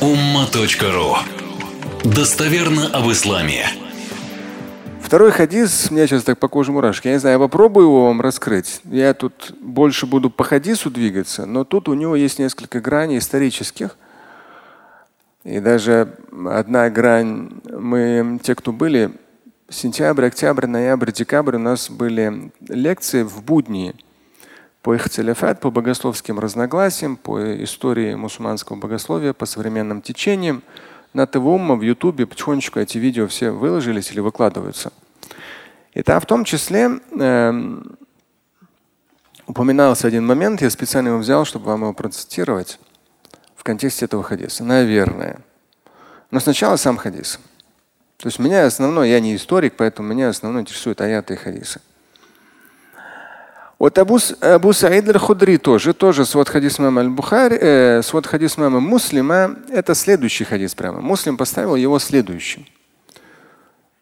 umma.ru Достоверно об исламе. Второй хадис, мне сейчас так по коже мурашки. Я не знаю, я попробую его вам раскрыть. Я тут больше буду по хадису двигаться, но тут у него есть несколько граней исторических. И даже одна грань, мы, те, кто были, сентябрь, октябрь, ноябрь, декабрь у нас были лекции в будни по ихтиляфат, по богословским разногласиям, по истории мусульманского богословия, по современным течениям. На ТВУМа в Ютубе потихонечку эти видео все выложились или выкладываются. Там в том числе э, упоминался один момент, я специально его взял, чтобы вам его процитировать в контексте этого хадиса. Наверное. Но сначала сам хадис. То есть меня основное, я не историк, поэтому меня основное интересует аяты и хадисы. Вот Абу, Абу Саид аль-Худри тоже, тоже свод хадис мама аль-Бухари, э, свод хадис мама Муслима, это следующий хадис прямо. Муслим поставил его следующим.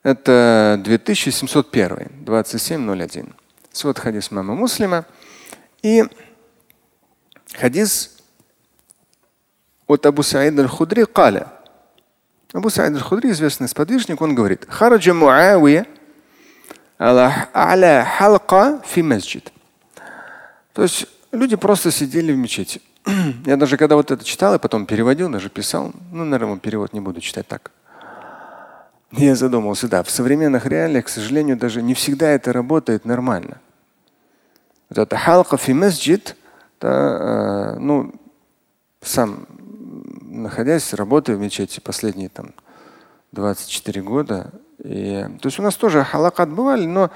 Это 2701, 2701. Свод хадис мама Муслима. И хадис от Абу Саид аль-Худри каля. Абу Саид аль-Худри, известный сподвижник, он говорит, Хараджа Муавия аля халка фи масджид. То есть люди просто сидели в мечети. Я даже когда вот это читал, и потом переводил, даже писал, ну, наверное, перевод не буду читать так. Я задумался, да, в современных реалиях, к сожалению, даже не всегда это работает нормально. Вот это халка фи масджид, да, э, ну, сам находясь, работая в мечети последние там 24 года. И, то есть у нас тоже халакат бывали, но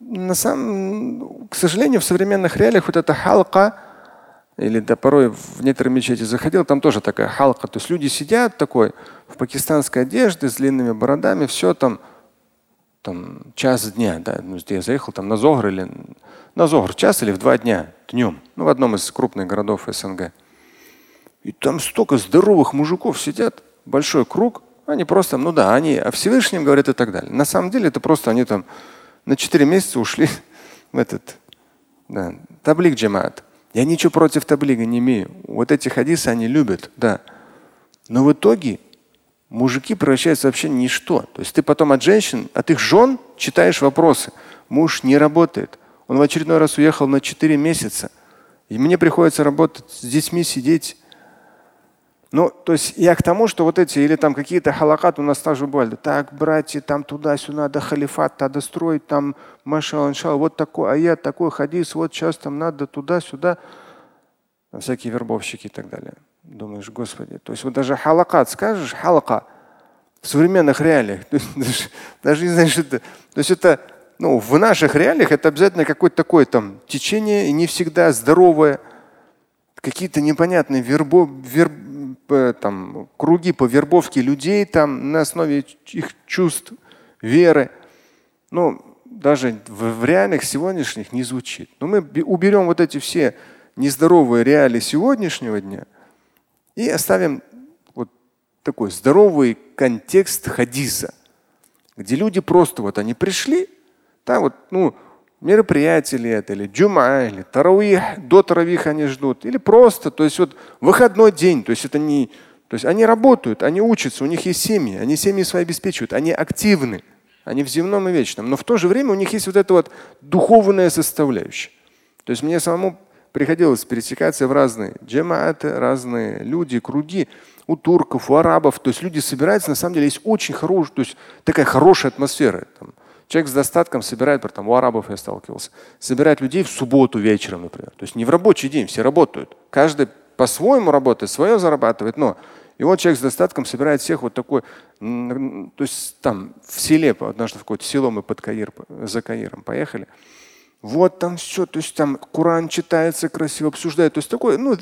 на самом, к сожалению, в современных реалиях вот эта халка, или да, порой в некоторые мечети заходил, там тоже такая халка. То есть люди сидят такой в пакистанской одежде с длинными бородами, все там, там час дня. Да, ну, я заехал там на Зогр или на Зогр час или в два дня днем, ну, в одном из крупных городов СНГ. И там столько здоровых мужиков сидят, большой круг, они просто, ну да, они о Всевышнем говорят и так далее. На самом деле это просто они там на 4 месяца ушли в этот да, таблик джамаат. Я ничего против таблига не имею. Вот эти хадисы они любят, да. Но в итоге мужики превращаются вообще в ничто. То есть ты потом от женщин, от их жен читаешь вопросы. Муж не работает. Он в очередной раз уехал на 4 месяца. И мне приходится работать с детьми, сидеть ну, то есть я к тому, что вот эти, или там какие-то халакат у нас также бывали. Так, братья, там туда-сюда, надо халифат, надо строить, там, машал, иншал, вот такой аят, такой хадис, вот сейчас там надо туда-сюда. Всякие вербовщики и так далее. Думаешь, Господи. То есть вот даже халакат скажешь, халака в современных реалиях, даже, не знаешь, это. То есть это, ну, в наших реалиях это обязательно какое-то такое там течение, и не всегда здоровое, какие-то непонятные вербо, верб, там, круги по вербовке людей там, на основе их чувств, веры. Ну, даже в, в реалиях сегодняшних не звучит. Но мы уберем вот эти все нездоровые реалии сегодняшнего дня и оставим вот такой здоровый контекст хадиса, где люди просто вот они пришли, там вот, ну, мероприятие ли это, или джума, или таравих, до таравих они ждут, или просто, то есть вот выходной день, то есть это не, то есть они работают, они учатся, у них есть семьи, они семьи свои обеспечивают, они активны, они в земном и вечном, но в то же время у них есть вот эта вот духовная составляющая. То есть мне самому приходилось пересекаться в разные джамааты, разные люди, круги у турков, у арабов. То есть люди собираются, на самом деле есть очень хорошая, то есть такая хорошая атмосфера. Там, Человек с достатком собирает, там, у арабов я сталкивался, собирает людей в субботу вечером, например. То есть не в рабочий день, все работают. Каждый по-своему работает, свое зарабатывает, но и вот человек с достатком собирает всех вот такой, то есть там в селе, однажды в какое-то село мы под Каир, за Каиром поехали. Вот там все, то есть там Куран читается красиво, обсуждают. То есть такой, ну,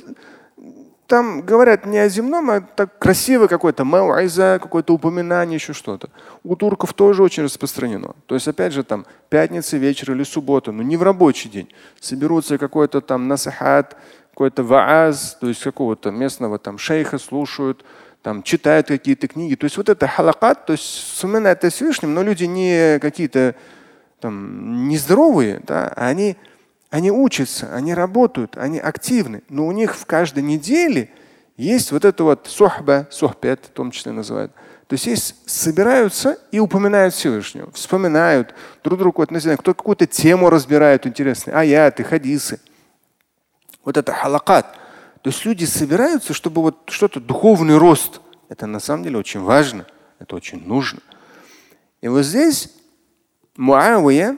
там говорят не о земном, а так красиво какое-то мауайза, какое-то упоминание, еще что-то. У турков тоже очень распространено. То есть, опять же, там пятница вечер или суббота, но не в рабочий день. Соберутся какой-то там насахат, какой-то вааз, то есть какого-то местного там шейха слушают, там читают какие-то книги. То есть вот это халакат, то есть вспоминают о Всевышнем, но люди не какие-то там нездоровые, да, а они они учатся, они работают, они активны, но у них в каждой неделе есть вот это вот сухба, сухбет в том числе называют. То есть есть собираются и упоминают Всевышнего, вспоминают друг другу относительно, кто какую-то тему разбирает интересную, аяты, хадисы. Вот это халакат. То есть люди собираются, чтобы вот что-то, духовный рост. Это на самом деле очень важно, это очень нужно. И вот здесь Муавия,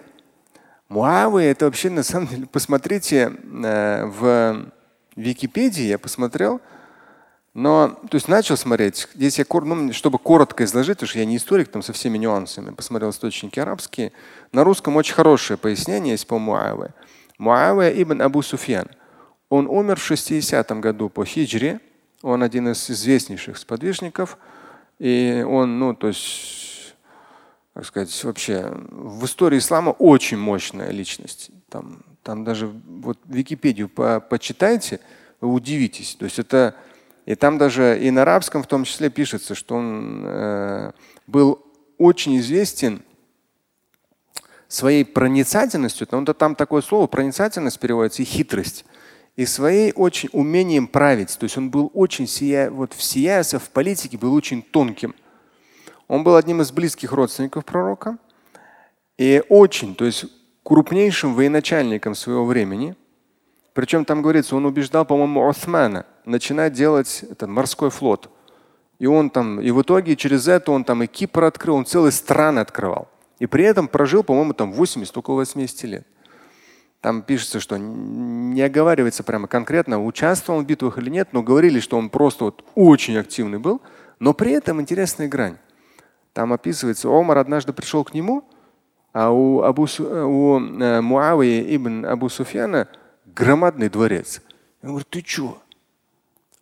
Муавия это вообще на самом деле, посмотрите э, в Википедии, я посмотрел, но, то есть начал смотреть, здесь я, ну, чтобы коротко изложить, потому что я не историк там со всеми нюансами, посмотрел источники арабские. На русском очень хорошее пояснение есть по Муаве. Муавия ибн Абу Суфьян. Он умер в 60 году по хиджре. Он один из известнейших сподвижников. И он, ну, то есть, как сказать, вообще в истории ислама очень мощная личность. Там, там даже вот Википедию по почитайте, вы удивитесь. То есть это и там даже и на арабском в том числе пишется, что он э, был очень известен своей проницательностью. Там, там такое слово проницательность переводится и хитрость. И своей очень умением править. То есть он был очень сия, вот в сиясе, в политике был очень тонким. Он был одним из близких родственников пророка. И очень, то есть крупнейшим военачальником своего времени – причем там говорится, он убеждал, по-моему, Османа начинать делать этот морской флот. И он там, и в итоге через это он там и Кипр открыл, он целые страны открывал. И при этом прожил, по-моему, там 80, около 80 лет. Там пишется, что не оговаривается прямо конкретно, участвовал в битвах или нет, но говорили, что он просто вот очень активный был. Но при этом интересная грань. Там описывается, Омар однажды пришел к нему, а у, Абу, у э, Муавии ибн Абу Суфьяна громадный дворец. Он говорит, ты что?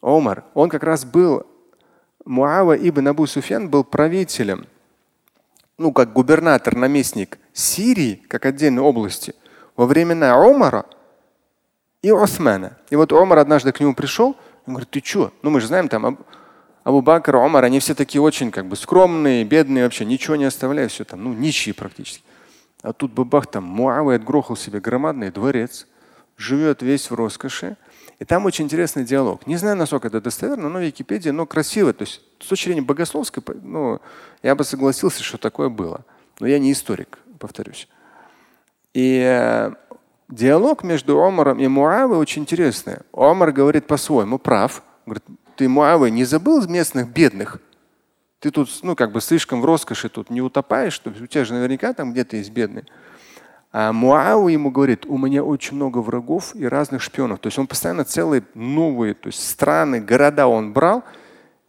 Омар, он как раз был, Муава ибн Абу Суфьян был правителем, ну, как губернатор, наместник Сирии, как отдельной области, во времена Омара и Османа. И вот Омар однажды к нему пришел, он говорит, ты что? Ну, мы же знаем, там Абу Бакр, Омар, они все такие очень как бы скромные, бедные вообще, ничего не оставляют, все там, ну, нищие практически. А тут бабах там Муавы отгрохал себе громадный дворец живет весь в роскоши. И там очень интересный диалог. Не знаю, насколько это достоверно, но в Википедии, но красиво. То есть с точки зрения богословской, ну, я бы согласился, что такое было. Но я не историк, повторюсь. И э, диалог между Омаром и Муавой очень интересный. Омар говорит по-своему, прав. Говорит, ты, Муавы, не забыл местных бедных? Ты тут, ну, как бы слишком в роскоши тут не утопаешь, что у тебя же наверняка там где-то есть бедные. А Муау ему говорит, у меня очень много врагов и разных шпионов. То есть он постоянно целые новые то есть страны, города он брал.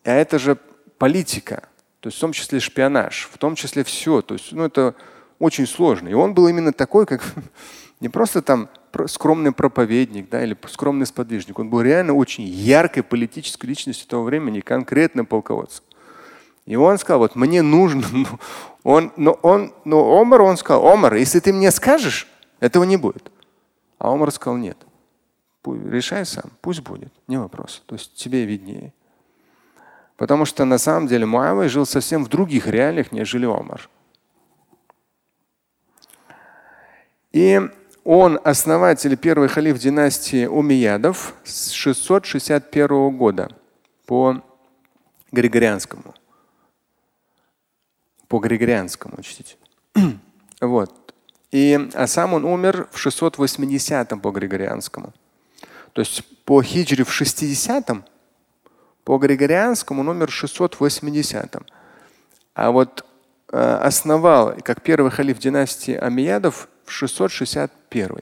А это же политика. То есть в том числе шпионаж, в том числе все. То есть ну, это очень сложно. И он был именно такой, как не просто там скромный проповедник да, или скромный сподвижник. Он был реально очень яркой политической личностью того времени, конкретным полководцем. И он сказал, вот мне нужно, ну, он, но, он, но Омар, он сказал, Омар, если ты мне скажешь, этого не будет. А Омар сказал, нет, решай сам, пусть будет, не вопрос. То есть тебе виднее. Потому что на самом деле Муавия жил совсем в других реалиях, нежели Омар. И он основатель первый халиф династии Умиядов с 661 года по Григорианскому по Григорианскому учтите. вот. И, а сам он умер в 680 по Григорианскому. То есть по хиджре в 60 по Григорианскому он умер в 680 -м. А вот э, основал, как первый халиф династии Амиядов, в 661.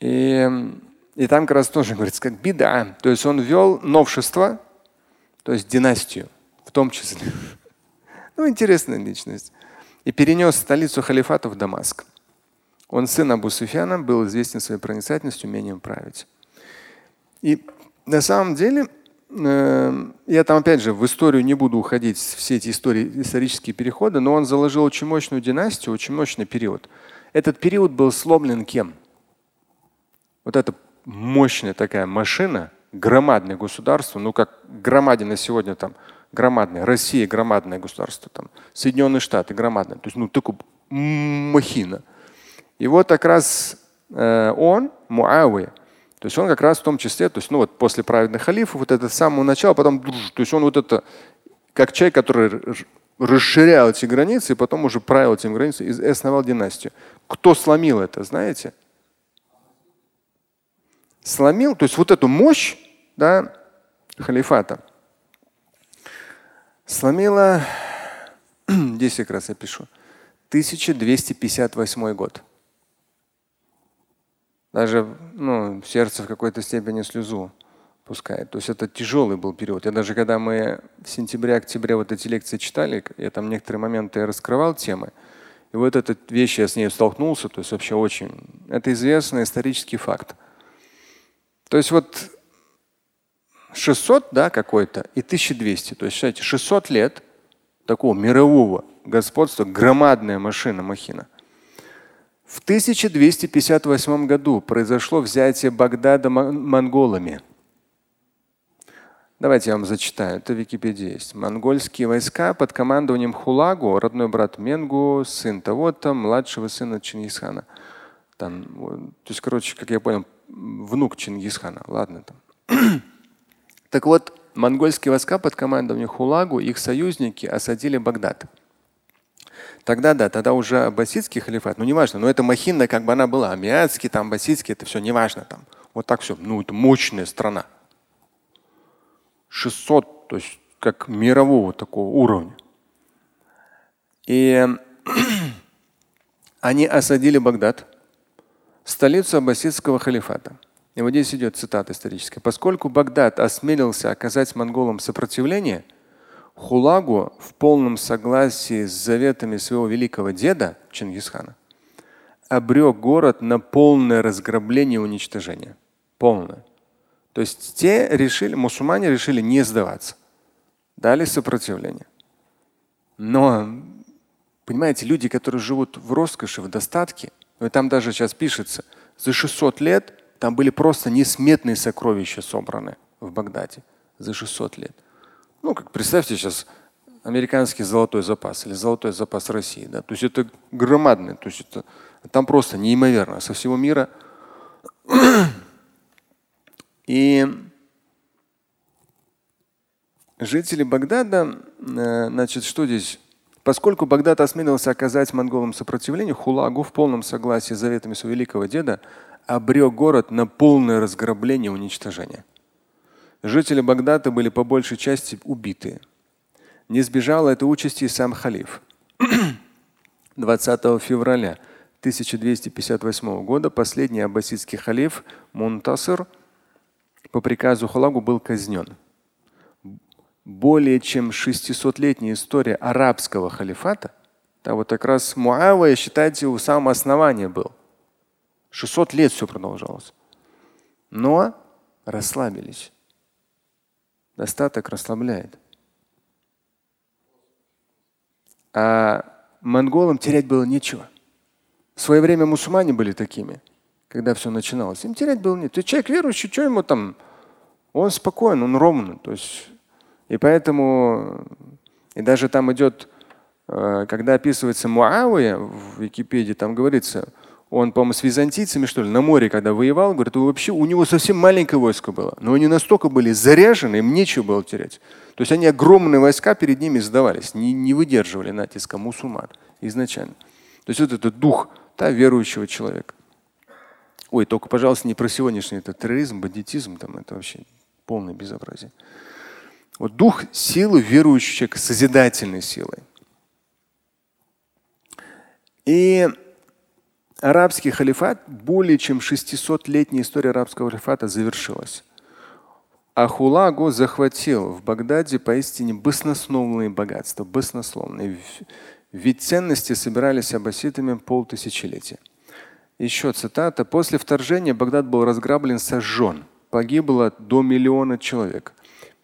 И, и там как раз тоже говорится, как беда. То есть он ввел новшество, то есть династию в том числе. Ну, интересная личность. И перенес столицу халифата в Дамаск. Он сын Абу Суфьяна, был известен своей проницательностью, умением править. И на самом деле, я там опять же в историю не буду уходить, все эти истории, исторические переходы, но он заложил очень мощную династию, очень мощный период. Этот период был сломлен кем? Вот эта мощная такая машина, громадное государство, ну как громадина сегодня там громадная, Россия громадное государство, там, Соединенные Штаты громадное, то есть ну такой махина. И вот как раз э, он, Муавия, То есть он как раз в том числе, то есть ну вот после праведных халифов, вот это с самого начала, потом, то есть он вот это, как человек, который расширял эти границы и потом уже правил этими границами и основал династию. Кто сломил это, знаете? Сломил, то есть вот эту мощь да, халифата сломила, здесь как раз я пишу, 1258 год. Даже ну, сердце в какой-то степени слезу пускает. То есть это тяжелый был период. Я даже когда мы в сентябре-октябре вот эти лекции читали, я там некоторые моменты раскрывал темы. И вот эта вещь, я с ней столкнулся, то есть вообще очень. Это известный исторический факт. То есть вот 600, да, какой-то, и 1200. То есть, считайте, 600 лет такого мирового господства, громадная машина, махина. В 1258 году произошло взятие Багдада монголами. Давайте я вам зачитаю. Это в Википедии есть. Монгольские войска под командованием Хулагу, родной брат Менгу, сын того-то, младшего сына Чингисхана. Там, то есть, короче, как я понял, внук Чингисхана. Ладно там. так вот, монгольские войска под командованием Хулагу, их союзники осадили Багдад. Тогда да, тогда уже аббасидский халифат, ну неважно, но это махина, как бы она была, амиатский, там, аббасидский, это все неважно там. Вот так все. Ну, это мощная страна. 600, то есть как мирового такого уровня. И они осадили Багдад, столицу аббасидского халифата. И вот здесь идет цитата историческая. Поскольку Багдад осмелился оказать монголам сопротивление, Хулагу в полном согласии с заветами своего великого деда Чингисхана обрек город на полное разграбление и уничтожение. Полное. То есть те решили, мусульмане решили не сдаваться. Дали сопротивление. Но, понимаете, люди, которые живут в роскоши, в достатке, ну там даже сейчас пишется, за 600 лет там были просто несметные сокровища собраны в Багдаде. За 600 лет. Ну, как представьте сейчас американский золотой запас или золотой запас России. Да? То есть это громадный, то есть это, там просто неимоверно со всего мира и жители Багдада, э, значит, что здесь? Поскольку Багдад осмелился оказать монголам сопротивление, Хулагу в полном согласии с заветами своего великого деда обрек город на полное разграбление и уничтожение. Жители Багдада были по большей части убиты. Не сбежал этой участи и сам халиф. 20 февраля 1258 года последний аббасидский халиф Мунтасыр – по приказу Халагу был казнен. Более чем 600-летняя история арабского халифата, да, вот как раз Муавия, считайте, у самого основания был. 600 лет все продолжалось. Но расслабились. Достаток расслабляет. А монголам терять было нечего. В свое время мусульмане были такими когда все начиналось. Им терять было нет. Ты человек верующий, что ему там? Он спокоен, он ровный. То есть, и поэтому, и даже там идет, э, когда описывается Муавия в Википедии, там говорится, он, по-моему, с византийцами, что ли, на море, когда воевал, говорит, вообще у него совсем маленькое войско было. Но они настолько были заряжены, им нечего было терять. То есть они огромные войска перед ними сдавались, не, не выдерживали натиска мусульман изначально. То есть вот этот дух да, верующего человека. Ой, только, пожалуйста, не про сегодняшний это терроризм, бандитизм, там это вообще полное безобразие. Вот дух силы верующего человека, созидательной силой. И арабский халифат, более чем 600-летняя история арабского халифата завершилась. Ахулагу захватил в Багдаде поистине баснословные богатства, баснословные. Ведь ценности собирались аббаситами полтысячелетия. Еще цитата. После вторжения Багдад был разграблен, сожжен. Погибло до миллиона человек.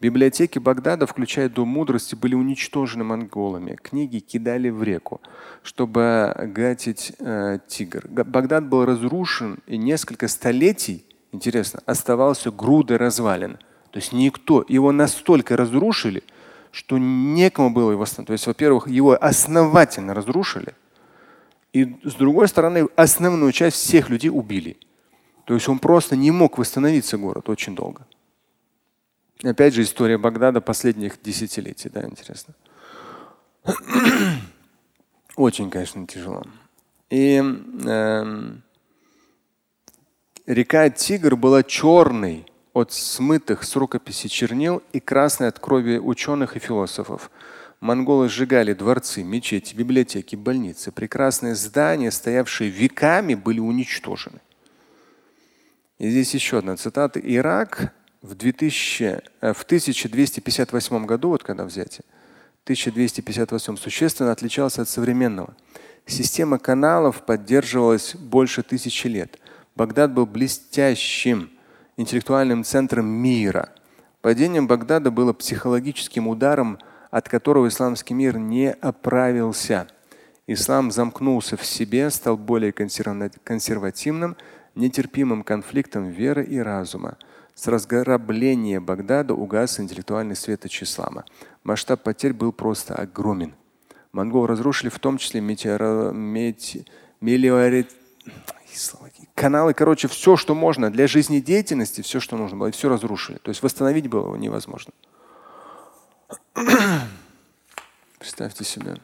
Библиотеки Багдада, включая Дом мудрости, были уничтожены монголами. Книги кидали в реку, чтобы гатить э, тигр. Багдад был разрушен и несколько столетий, интересно, оставался грудой развалин. То есть никто, его настолько разрушили, что некому было его восстановить. То есть, во-первых, его основательно разрушили – и с другой стороны, основную часть всех людей убили. То есть он просто не мог восстановиться город очень долго. Опять же история Багдада последних десятилетий, да, интересно. Очень, конечно, тяжело. И э, река Тигр была черной от смытых с рукописи чернил и красной от крови ученых и философов. Монголы сжигали дворцы, мечети, библиотеки, больницы. Прекрасные здания, стоявшие веками, были уничтожены. И здесь еще одна цитата. Ирак в, 2000, э, в 1258 году, вот когда взятие, 1258 существенно отличался от современного. Система каналов поддерживалась больше тысячи лет. Багдад был блестящим интеллектуальным центром мира. Падение Багдада было психологическим ударом, от которого исламский мир не оправился. Ислам замкнулся в себе, стал более консервативным, нетерпимым конфликтом веры и разума. С разграбления Багдада угас интеллектуальный светоч ислама. Масштаб потерь был просто огромен. Монголы разрушили в том числе метеоро... мети... мелиорит... каналы, короче, все, что можно для жизнедеятельности, все, что нужно было, все разрушили. То есть восстановить было невозможно. Представьте себе.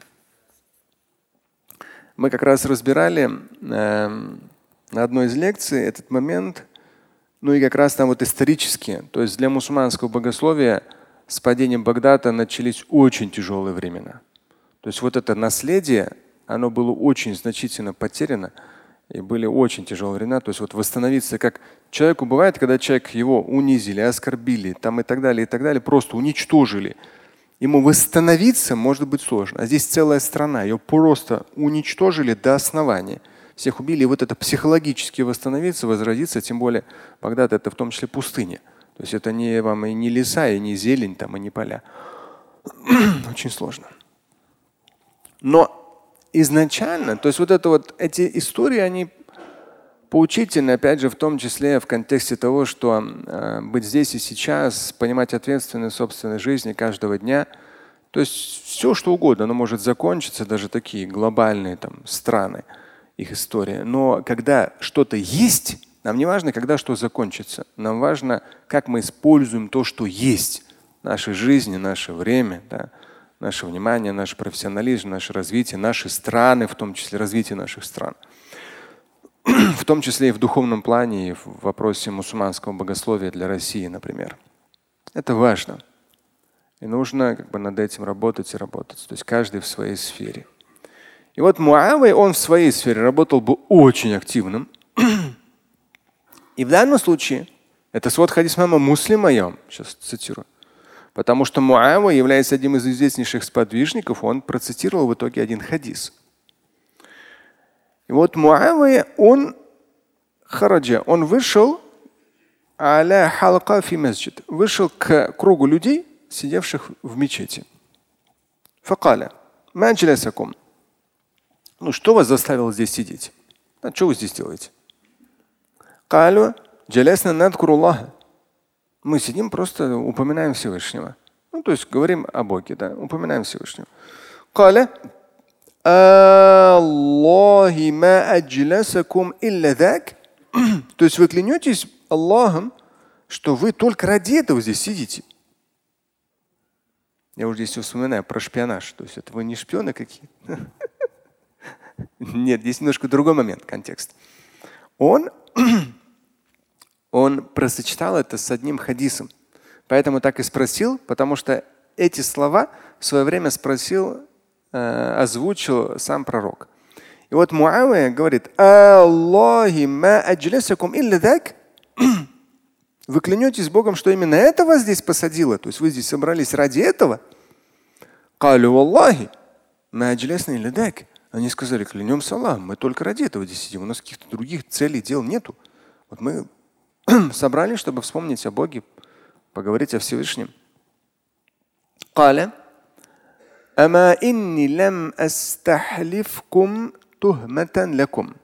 Мы как раз разбирали э, на одной из лекций этот момент, ну и как раз там вот исторически, то есть для мусульманского богословия с падением Багдада начались очень тяжелые времена. То есть вот это наследие, оно было очень значительно потеряно и были очень тяжелые времена. То есть вот восстановиться, как человеку бывает, когда человек его унизили, оскорбили, там и так далее, и так далее, просто уничтожили. Ему восстановиться может быть сложно. А здесь целая страна, ее просто уничтожили до основания всех убили. И вот это психологически восстановиться, возродиться, тем более Багдад это в том числе пустыня. То есть это не вам и не леса, и не зелень, там, и не поля. Очень сложно. Но изначально, то есть вот это вот, эти истории, они поучительны, опять же, в том числе в контексте того, что э, быть здесь и сейчас, понимать ответственность собственной жизни каждого дня. То есть все, что угодно, оно может закончиться, даже такие глобальные там, страны их история. Но когда что-то есть, нам не важно, когда что закончится. Нам важно, как мы используем то, что есть нашей жизни, наше время, да, наше внимание, наш профессионализм, наше развитие, наши страны, в том числе развитие наших стран. В том числе и в духовном плане, и в вопросе мусульманского богословия для России, например. Это важно. И нужно как бы над этим работать и работать. То есть каждый в своей сфере. И вот Муавей, он в своей сфере работал бы очень активным. И в данном случае, это свод хадис мама Муслима, я сейчас цитирую. Потому что Муава, является одним из известнейших сподвижников, он процитировал в итоге один хадис. И вот Муавия, он хараджа, он вышел аля халка фи масджид, вышел к кругу людей, сидевших в мечети. Факаля, маджлясакум. Ну, что вас заставило здесь сидеть? А что вы здесь делаете? Мы сидим, просто упоминаем Всевышнего. Ну, то есть говорим о Боге, да, упоминаем Всевышнего. Каля, Аллахи ма дак. То есть вы клянетесь Аллахом, что вы только ради этого здесь сидите. Я уже здесь вспоминаю про шпионаж. То есть это вы не шпионы какие-то. Нет, здесь немножко другой момент, контекст. Он, он просочетал это с одним хадисом. Поэтому так и спросил, потому что эти слова в свое время спросил, э, озвучил сам пророк. И вот Муавия говорит, Аллахи ма аджлисакум илля дак. Вы клянетесь Богом, что именно это вас здесь посадило? То есть вы здесь собрались ради этого? Калю Аллахи ма аджлисна илля дак. Они сказали, клянемся Аллахом, мы только ради этого здесь сидим, у нас каких-то других целей, дел нету. Вот мы собрались, чтобы вспомнить о Боге, поговорить о Всевышнем. قال أما إني لم أستحلفكم تهمة لكم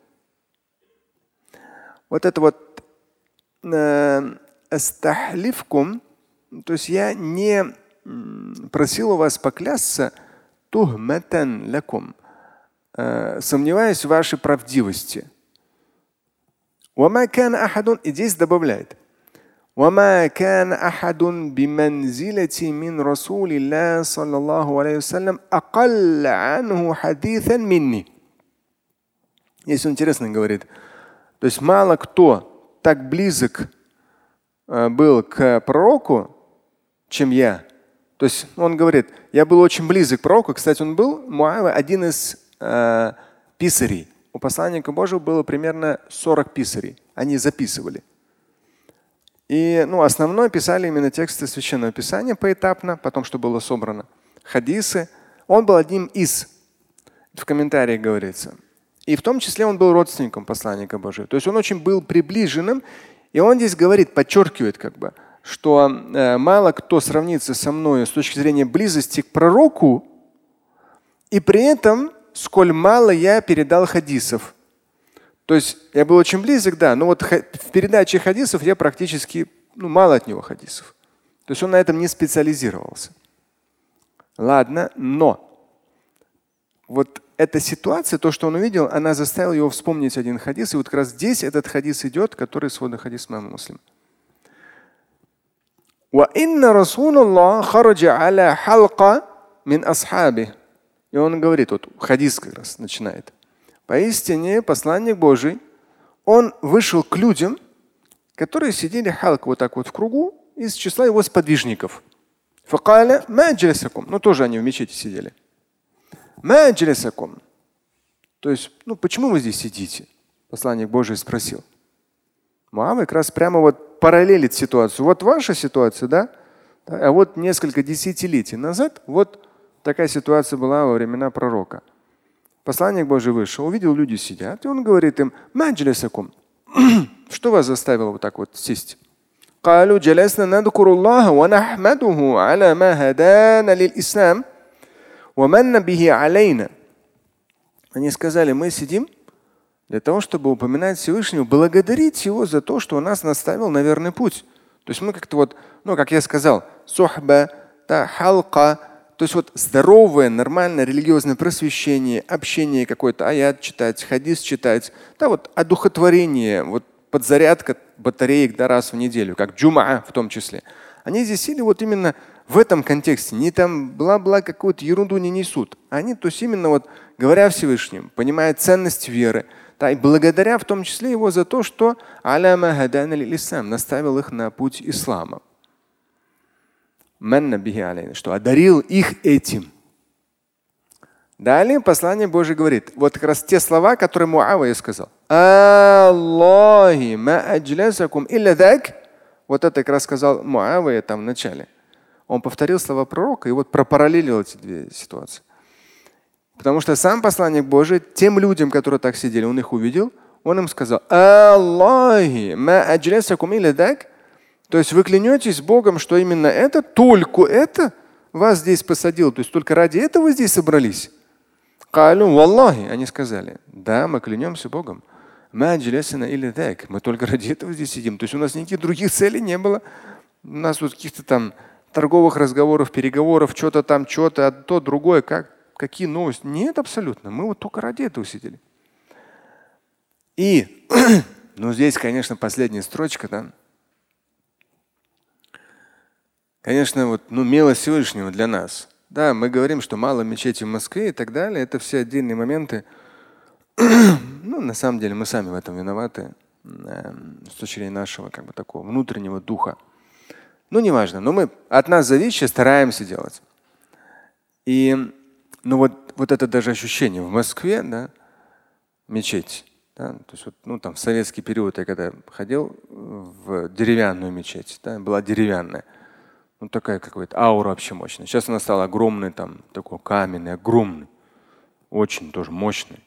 Вот это вот أستحلفكم, то есть я не просил у вас поклясться тухматан лакум, Э, сомневаюсь в вашей правдивости. وما كان أحد и здесь добавляет وما كان أحد بمنزلة من رسول الله صلى الله عليه وسلم أقل عنه حديثا مني. Здесь интересно говорит. То есть мало кто так близок был к пророку, чем я. То есть он говорит, я был очень близок к пророку. Кстати, он был, Муава, один из э, писарей. У посланника Божьего было примерно 40 писарей. Они записывали. И ну, основное писали именно тексты священного писания поэтапно, потом, что было собрано. Хадисы. Он был одним из. В комментариях говорится. И в том числе он был родственником посланника Божьего. То есть он очень был приближенным. И он здесь говорит, подчеркивает как бы, что э, мало кто сравнится со мной с точки зрения близости к пророку, и при этом, сколь мало я передал хадисов. То есть я был очень близок, да, но вот в передаче хадисов я практически, ну, мало от него хадисов. То есть он на этом не специализировался. Ладно, но вот эта ситуация, то, что он увидел, она заставила его вспомнить один хадис. И вот как раз здесь этот хадис идет, который сводный хадис мама муслим. И он говорит, вот хадис как раз начинает. Поистине посланник Божий, он вышел к людям, которые сидели халк вот так вот в кругу из числа его сподвижников. Ну тоже они в мечети сидели. То есть, ну почему вы здесь сидите? Посланник Божий спросил. Мама как раз прямо вот параллелит ситуацию. Вот ваша ситуация, да? А вот несколько десятилетий назад вот такая ситуация была во времена пророка. Посланник Божий вышел, увидел, люди сидят, и он говорит им, маджлисакум, что вас заставило вот так вот сесть? قالوا جلسنا نذكر الله ونحمده على ما هدانا للإسلام ومن به علينا. Они сказали, мы сидим для того, чтобы упоминать Всевышнего, благодарить Его за то, что Он нас наставил на верный путь. То есть мы как-то вот, ну, как я сказал, сухба, да, халка, то есть вот здоровое, нормальное религиозное просвещение, общение какое-то, аят читать, хадис читать, да, вот одухотворение, вот подзарядка батареек да, раз в неделю, как джума в том числе. Они здесь сели вот именно в этом контексте. Не там бла-бла какую-то ерунду не несут. Они то есть именно вот говоря Всевышним, понимая ценность веры, да, и благодаря в том числе его за то, что аляма наставил их на путь ислама что одарил их этим. Далее послание Божие говорит, вот как раз те слова, которые Муавия сказал. Вот это как раз сказал Муавия там в начале. Он повторил слова пророка и вот пропараллелил эти две ситуации. Потому что сам посланник Божий тем людям, которые так сидели, он их увидел, он им сказал, Аллахи то есть вы клянетесь Богом, что именно это, только это вас здесь посадил. То есть только ради этого вы здесь собрались. Они сказали, да, мы клянемся Богом. Мы только ради этого здесь сидим. То есть у нас никаких других целей не было. У нас вот каких-то там торговых разговоров, переговоров, что-то там, что-то, а то, другое, как, какие новости. Нет, абсолютно. Мы вот только ради этого сидели. И, ну здесь, конечно, последняя строчка, да, конечно, вот, ну, милость Всевышнего для нас. Да, мы говорим, что мало мечети в Москве и так далее. Это все отдельные моменты. ну, на самом деле мы сами в этом виноваты э, с точки зрения нашего как бы такого внутреннего духа. Ну, неважно, но мы от нас зависящее стараемся делать. И ну вот, вот это даже ощущение в Москве, да, мечеть. Да, то есть вот, ну, там, в советский период я когда ходил в деревянную мечеть, да, была деревянная. Ну, такая какая-то аура вообще мощная. Сейчас она стала огромной, там, такой каменный, огромный. Очень тоже мощный.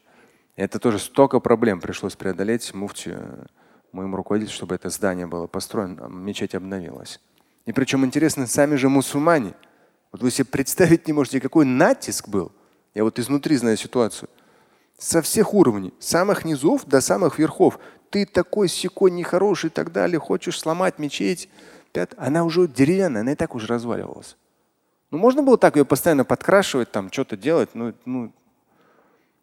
Это тоже столько проблем пришлось преодолеть муфти, моему руководителю, чтобы это здание было построено, мечеть обновилась. И причем интересно, сами же мусульмане. Вот вы себе представить не можете, какой натиск был. Я вот изнутри знаю ситуацию. Со всех уровней, с самых низов до самых верхов. Ты такой секой нехороший и так далее, хочешь сломать мечеть, Пят... Она уже деревянная, она и так уже разваливалась. Ну, можно было так ее постоянно подкрашивать, там что-то делать, ну, ну.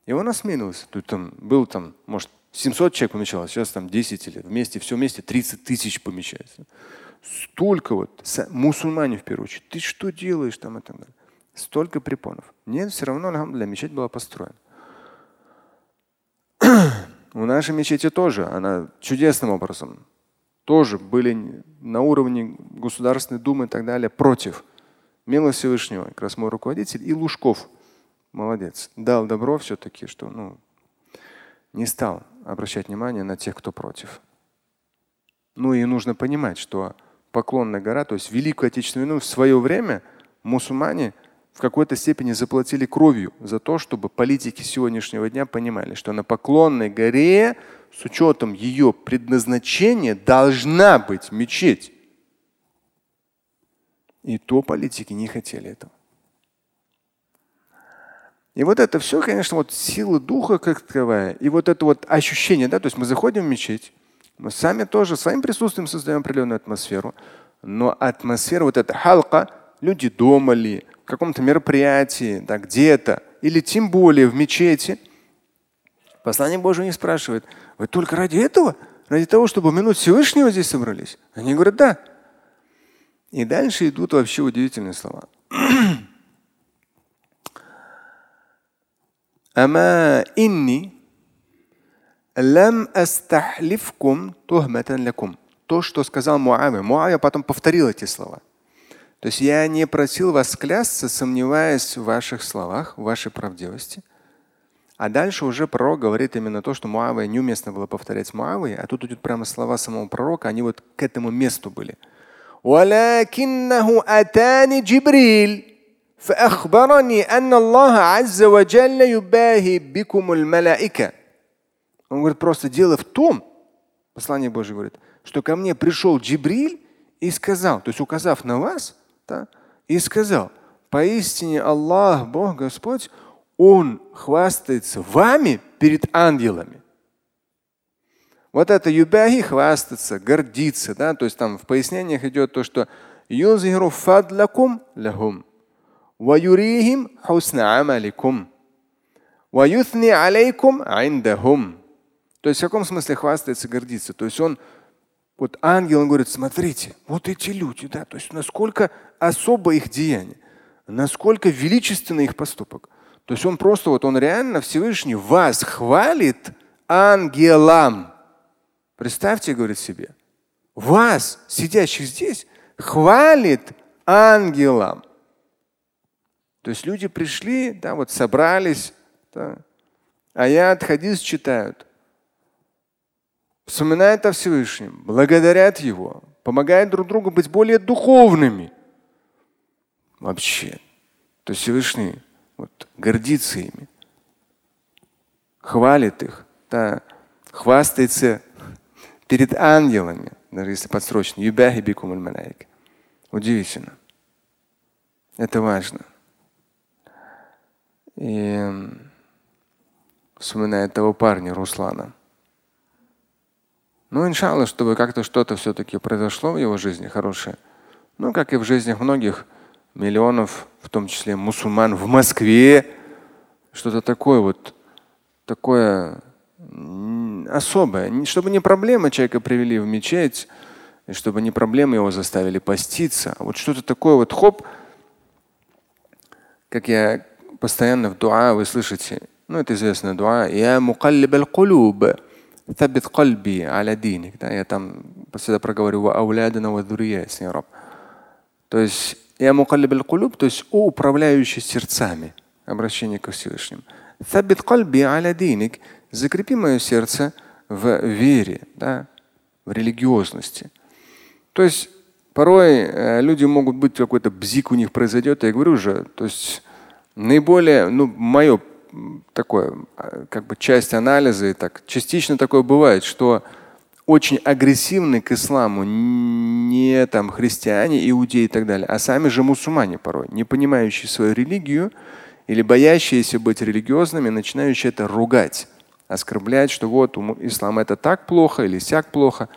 И она сменилась. Тут там был там, может, 700 человек помещалось, сейчас там 10 или вместе, все вместе 30 тысяч помещается. Столько вот, мусульмане в первую очередь. Ты что делаешь там и так далее. Столько препонов. Нет, все равно, для мечеть была построена. У нашей мечети тоже, она чудесным образом, тоже были на уровне Государственной Думы и так далее против. Милость Всевышнего, как раз мой руководитель, и Лужков, молодец, дал добро все-таки, что ну, не стал обращать внимание на тех, кто против. Ну и нужно понимать, что Поклонная гора, то есть Великую Отечественную войну в свое время мусульмане в какой-то степени заплатили кровью за то, чтобы политики сегодняшнего дня понимали, что на Поклонной горе с учетом ее предназначения должна быть мечеть. И то политики не хотели этого. И вот это все, конечно, вот сила духа как таковая, и вот это вот ощущение, да, то есть мы заходим в мечеть, мы сами тоже своим присутствием создаем определенную атмосферу. Но атмосфера, вот эта халка, люди дома ли, в каком-то мероприятии, да, где-то, или тем более в мечети. Послание Божие не спрашивает, вы только ради этого? Ради того, чтобы минут Всевышнего здесь собрались? Они говорят, да. И дальше идут вообще удивительные слова. Ама инни Лам астахливкум тухматан лякум. То, что сказал Муавия. Муавия потом повторил эти слова. То есть я не просил вас клясться, сомневаясь в ваших словах, в вашей правдивости. А дальше уже пророк говорит именно то, что Муавия неуместно было повторять Муавии, а тут идут прямо слова самого пророка, они вот к этому месту были. Он говорит, просто дело в том, послание Божье говорит, что ко мне пришел Джибриль и сказал, то есть указав на вас, да, и сказал, поистине Аллах, Бог, Господь, он хвастается вами перед ангелами. Вот это юбахи хвастаться, гордиться, да, то есть там в пояснениях идет то, что юзиру фадлакум лахум, ваюрихим хусна амаликум, ваюthни алейкум индахум. То есть в каком смысле хвастается, гордится? То есть он, вот ангел, он говорит, смотрите, вот эти люди, да, то есть насколько особо их деяние, насколько величественный их поступок. То есть он просто, вот он реально Всевышний вас хвалит ангелам. Представьте, говорит себе, вас, сидящих здесь, хвалит ангелам. То есть люди пришли, да, вот собрались, да, аят, хадис читают вспоминают о Всевышнем, благодарят Его, помогают друг другу быть более духовными. Вообще. То есть Всевышний вот, гордится ими, хвалит их, да, хвастается перед ангелами, даже если подсрочно. Удивительно. Это важно. И вспоминает того парня Руслана. Ну, иншалла, чтобы как-то что-то все-таки произошло в его жизни хорошее. Ну, как и в жизнях многих миллионов, в том числе мусульман в Москве, что-то такое вот, такое особое, чтобы не проблемы человека привели в мечеть, и чтобы не проблемы его заставили поститься. Вот что-то такое вот хоп, как я постоянно в дуа, вы слышите, ну это известная дуа, я мукаллиб аль-кулуб, табит кальби аля диник. Да, я там всегда проговорю, ва ауляда на вадурия, с ней раб. То есть я мукаллиб аль то есть о управляющий сердцами, обращение к Всевышнему. Табит кальби аля диник, закрепи мое сердце в вере, да, в религиозности. То есть порой э, люди могут быть какой-то бзик у них произойдет, я говорю уже, то есть наиболее, ну, мое такое, а, как бы часть анализа, и так частично такое бывает, что очень агрессивны к исламу не там христиане, иудеи и так далее, а сами же мусульмане порой, не понимающие свою религию или боящиеся быть религиозными, начинающие это ругать, оскорблять, что вот ислам это так плохо или сяк плохо.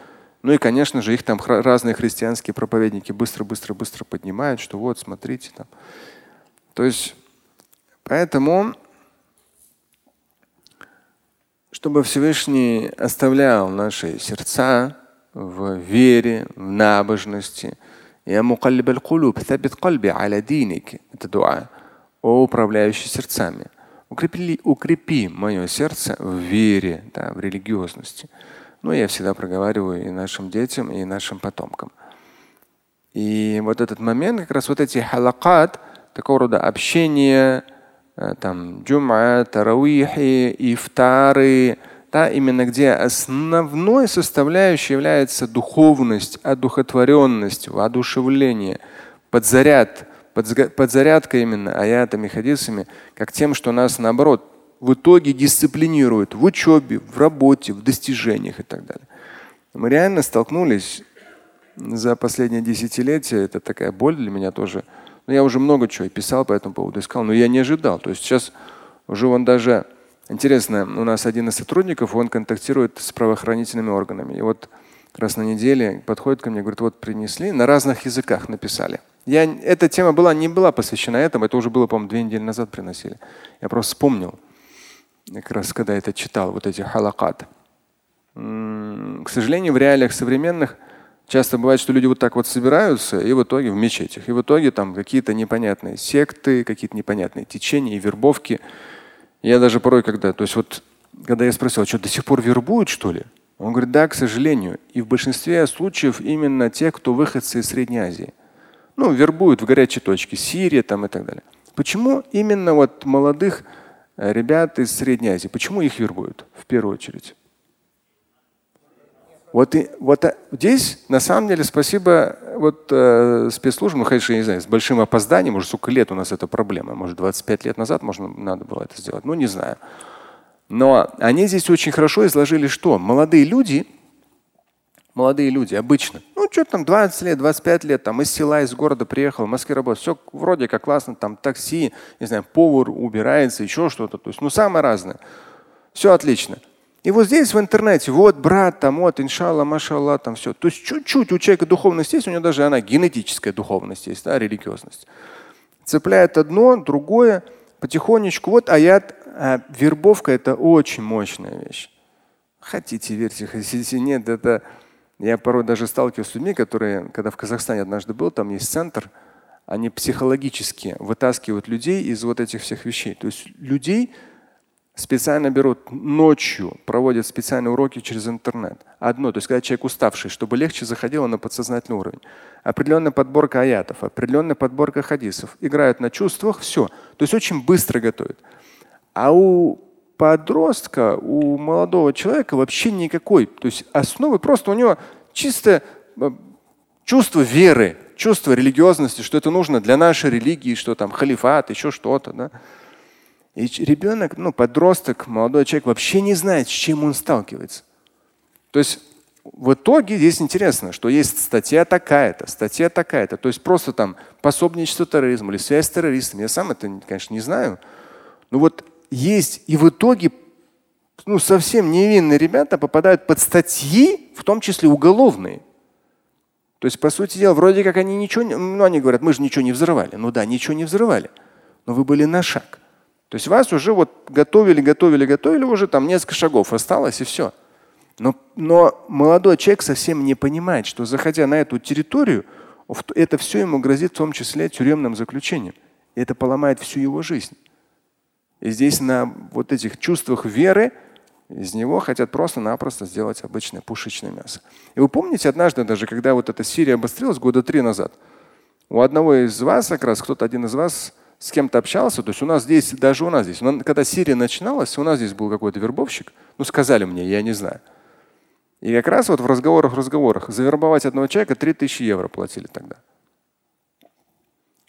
Ну и, конечно же, их там разные христианские проповедники быстро-быстро-быстро поднимают, что вот, смотрите там. То есть, поэтому чтобы Всевышний оставлял наши сердца в вере, в набожности. Я. Это дуа. О управляющий сердцами. Укрепи, укрепи мое сердце в вере, да, в религиозности. Ну, я всегда проговариваю и нашим детям, и нашим потомкам. И вот этот момент, как раз вот эти халакат, такого рода общение, там, джума, таравихи, ифтары, да, именно где основной составляющей является духовность, одухотворенность, воодушевление, подзаряд, подзарядка именно аятами, хадисами, как тем, что нас наоборот в итоге дисциплинирует в учебе, в работе, в достижениях и так далее. Мы реально столкнулись за последние десятилетия, это такая боль для меня тоже. Но я уже много чего писал по этому поводу, искал, но я не ожидал. То есть сейчас уже он даже Интересно, у нас один из сотрудников, он контактирует с правоохранительными органами. И вот как раз на неделе подходит ко мне, говорит, вот принесли, на разных языках написали. Я, эта тема была, не была посвящена этому, это уже было, по-моему, две недели назад приносили. Я просто вспомнил, как раз когда это читал, вот эти халакат. К сожалению, в реалиях современных часто бывает, что люди вот так вот собираются и в итоге в мечетях. И в итоге там какие-то непонятные секты, какие-то непонятные течения и вербовки. Я даже порой, когда, то есть вот, когда я спросил, «А что до сих пор вербуют, что ли? Он говорит, да, к сожалению. И в большинстве случаев именно те, кто выходцы из Средней Азии. Ну, вербуют в горячей точке, Сирия там и так далее. Почему именно вот молодых э, ребят из Средней Азии, почему их вербуют в первую очередь? Вот, и, вот э, здесь, на самом деле, спасибо вот, э, спецслужбам, ну, конечно, я не знаю, с большим опозданием, уже сколько лет у нас эта проблема, может, 25 лет назад можно, надо было это сделать, ну, не знаю. Но они здесь очень хорошо изложили, что молодые люди, молодые люди обычно, ну, что там, 20 лет, 25 лет, там, из села, из города приехал, в Москве работает, все вроде как классно, там, такси, не знаю, повар убирается, еще что-то, то есть, ну, самое разное. Все отлично. И вот здесь в интернете, вот брат, там, вот, иншалла, машалла, там все. То есть чуть-чуть у человека духовность есть, у него даже она генетическая духовность есть, да, религиозность. Цепляет одно, другое, потихонечку. Вот аят, а вербовка это очень мощная вещь. Хотите, верьте, хотите, нет, это я порой даже сталкиваюсь с людьми, которые, когда в Казахстане однажды был, там есть центр, они психологически вытаскивают людей из вот этих всех вещей. То есть людей специально берут ночью, проводят специальные уроки через интернет. Одно, то есть когда человек уставший, чтобы легче заходило на подсознательный уровень. Определенная подборка аятов, определенная подборка хадисов. Играют на чувствах, все. То есть очень быстро готовят. А у подростка, у молодого человека вообще никакой. То есть основы просто у него чисто э, чувство веры, чувство религиозности, что это нужно для нашей религии, что там халифат, еще что-то. Да? И ребенок, ну, подросток, молодой человек вообще не знает, с чем он сталкивается. То есть в итоге здесь интересно, что есть статья такая-то, статья такая-то. То есть просто там пособничество терроризму или связь с террористом. Я сам это, конечно, не знаю. Но вот есть и в итоге ну, совсем невинные ребята попадают под статьи, в том числе уголовные. То есть, по сути дела, вроде как они ничего ну, они говорят, мы же ничего не взрывали. Ну да, ничего не взрывали. Но вы были на шаг. То есть вас уже вот готовили, готовили, готовили, уже там несколько шагов осталось и все. Но, но молодой человек совсем не понимает, что заходя на эту территорию, это все ему грозит в том числе тюремным заключением. И это поломает всю его жизнь. И здесь на вот этих чувствах веры из него хотят просто-напросто сделать обычное пушечное мясо. И вы помните однажды даже, когда вот эта Сирия обострилась года три назад, у одного из вас как раз, кто-то один из вас с кем-то общался, то есть у нас здесь, даже у нас здесь, когда Сирия начиналась, у нас здесь был какой-то вербовщик, ну сказали мне, я не знаю. И как раз вот в разговорах, разговорах завербовать одного человека 3000 евро платили тогда.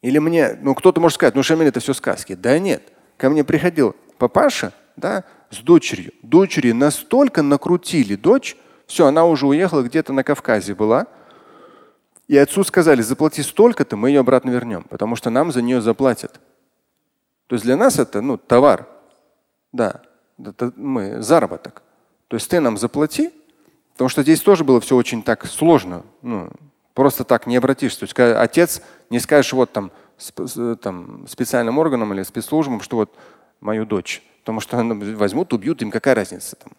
Или мне, ну кто-то может сказать, ну Шамиль, это все сказки. Да нет. Ко мне приходил папаша, да, с дочерью. Дочери настолько накрутили дочь, все, она уже уехала где-то на Кавказе была, и отцу сказали, заплати столько-то, мы ее обратно вернем, потому что нам за нее заплатят. То есть для нас это ну, товар. Да, это мы, заработок. То есть ты нам заплати, потому что здесь тоже было все очень так сложно. Ну, просто так не обратишься. То есть отец не скажешь вот там, там специальным органам или спецслужбам, что вот мою дочь Потому что возьмут, убьют, им какая разница там.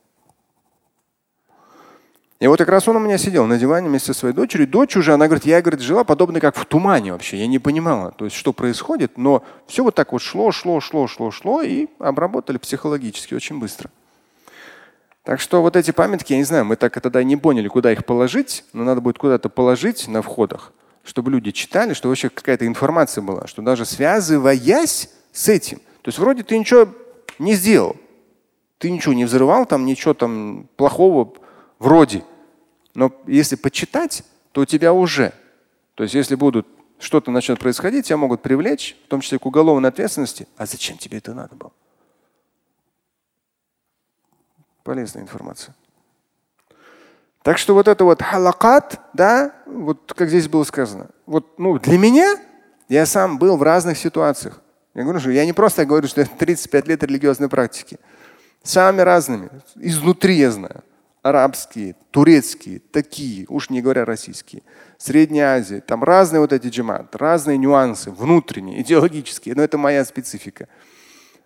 И вот как раз он у меня сидел на диване вместе со своей дочерью. Дочь уже, она говорит, я говорит, жила подобно как в тумане вообще. Я не понимала, то есть, что происходит, но все вот так вот шло, шло, шло, шло, шло и обработали психологически очень быстро. Так что вот эти памятки, я не знаю, мы так тогда не поняли, куда их положить, но надо будет куда-то положить на входах, чтобы люди читали, чтобы вообще какая-то информация была, что даже связываясь с этим, то есть вроде ты ничего не сделал, ты ничего не взрывал, там ничего там плохого вроде, но если почитать, то у тебя уже. То есть если будут что-то начнет происходить, тебя могут привлечь, в том числе к уголовной ответственности. А зачем тебе это надо было? Полезная информация. Так что вот это вот халакат, да, вот как здесь было сказано, вот ну, для меня я сам был в разных ситуациях. Я говорю, что я не просто говорю, что я 35 лет религиозной практики. Самыми разными. Изнутри я знаю арабские, турецкие, такие, уж не говоря российские, Средняя Азия, там разные вот эти джамат, разные нюансы, внутренние, идеологические, но это моя специфика.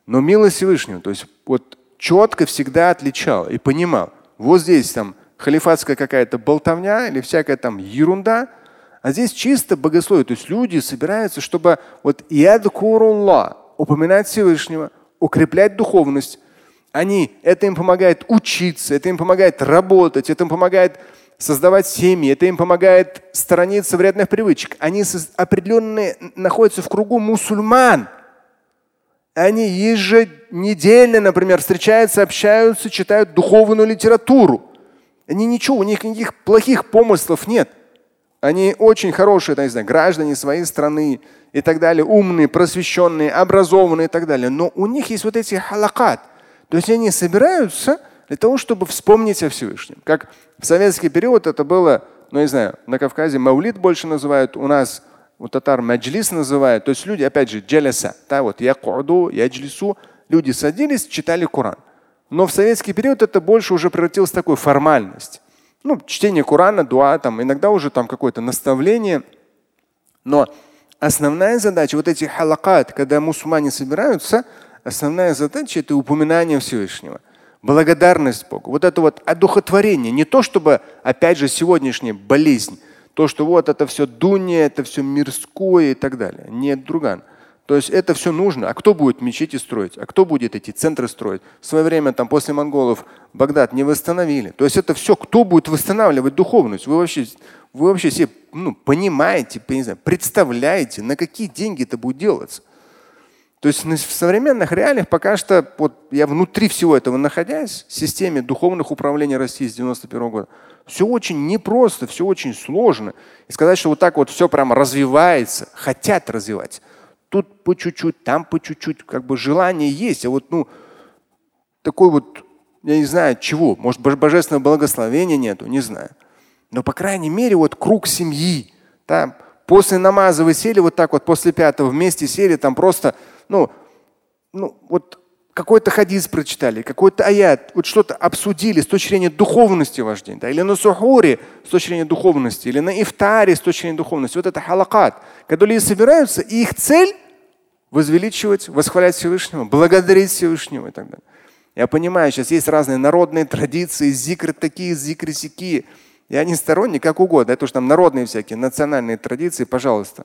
Но милость Всевышнего, то есть вот четко всегда отличал и понимал, вот здесь там халифатская какая-то болтовня или всякая там ерунда, а здесь чисто богословие. То есть люди собираются, чтобы вот ядкурулла, упоминать Всевышнего, укреплять духовность, они, это им помогает учиться, это им помогает работать, это им помогает создавать семьи, это им помогает сторониться вредных привычек. Они определенные находятся в кругу мусульман. Они еженедельно, например, встречаются, общаются, читают духовную литературу. Они ничего, у них никаких плохих помыслов нет. Они очень хорошие, не знаю, граждане своей страны и так далее, умные, просвещенные, образованные и так далее. Но у них есть вот эти халакат – то есть они собираются для того, чтобы вспомнить о Всевышнем. Как в советский период это было, ну не знаю, на Кавказе маулит больше называют, у нас у татар маджлис называют. То есть люди, опять же, джаляса, да, вот якуду, яджлису, люди садились, читали Коран. Но в советский период это больше уже превратилось в такую формальность. Ну, чтение Корана, дуа, там, иногда уже там какое-то наставление. Но основная задача, вот эти халакат, когда мусульмане собираются, Основная задача – это упоминание Всевышнего. Благодарность Богу. Вот это вот одухотворение. Не то, чтобы, опять же, сегодняшняя болезнь, то, что вот это все дунья, это все мирское и так далее. Нет, друган. То есть это все нужно. А кто будет мечети строить? А кто будет эти центры строить? В свое время там после монголов Багдад не восстановили. То есть это все, кто будет восстанавливать духовность? Вы вообще, вы вообще себе ну, понимаете, не знаю, представляете, на какие деньги это будет делаться? То есть в современных реалиях пока что, вот я внутри всего этого находясь, в системе духовных управлений России с 91 года, все очень непросто, все очень сложно. И сказать, что вот так вот все прямо развивается, хотят развивать. Тут по чуть-чуть, там по чуть-чуть, как бы желание есть. А вот, ну, такой вот, я не знаю чего, может, божественного благословения нету, не знаю. Но, по крайней мере, вот круг семьи, там, после намаза вы сели вот так вот, после пятого вместе сели, там просто ну, ну вот какой-то хадис прочитали, какой-то аят, вот что-то обсудили с точки зрения духовности ваш день, да, или на сухуре с точки зрения духовности, или на ифтаре с точки зрения духовности. Вот это халакат. Когда люди собираются, и их цель возвеличивать, восхвалять Всевышнего, благодарить Всевышнего и так далее. Я понимаю, сейчас есть разные народные традиции, зикры такие, зикры сякие. Я не сторонник, как угодно. Это уж там народные всякие, национальные традиции, пожалуйста.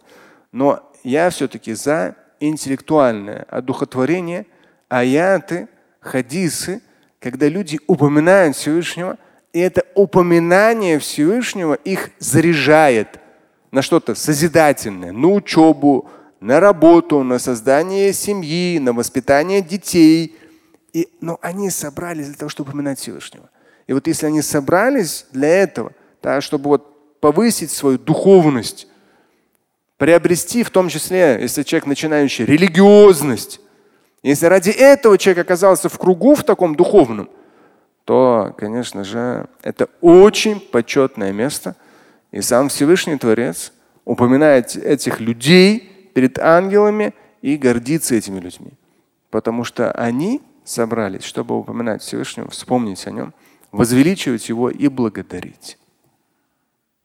Но я все-таки за интеллектуальное одухотворение, аяты, хадисы, когда люди упоминают Всевышнего, и это упоминание Всевышнего их заряжает на что-то созидательное, на учебу, на работу, на создание семьи, на воспитание детей. И, но они собрались для того, чтобы упоминать Всевышнего. И вот если они собрались для этого, да, чтобы вот повысить свою духовность, приобрести в том числе, если человек начинающий, религиозность. Если ради этого человек оказался в кругу в таком духовном, то, конечно же, это очень почетное место. И сам Всевышний Творец упоминает этих людей перед ангелами и гордится этими людьми. Потому что они собрались, чтобы упоминать Всевышнего, вспомнить о нем, возвеличивать его и благодарить.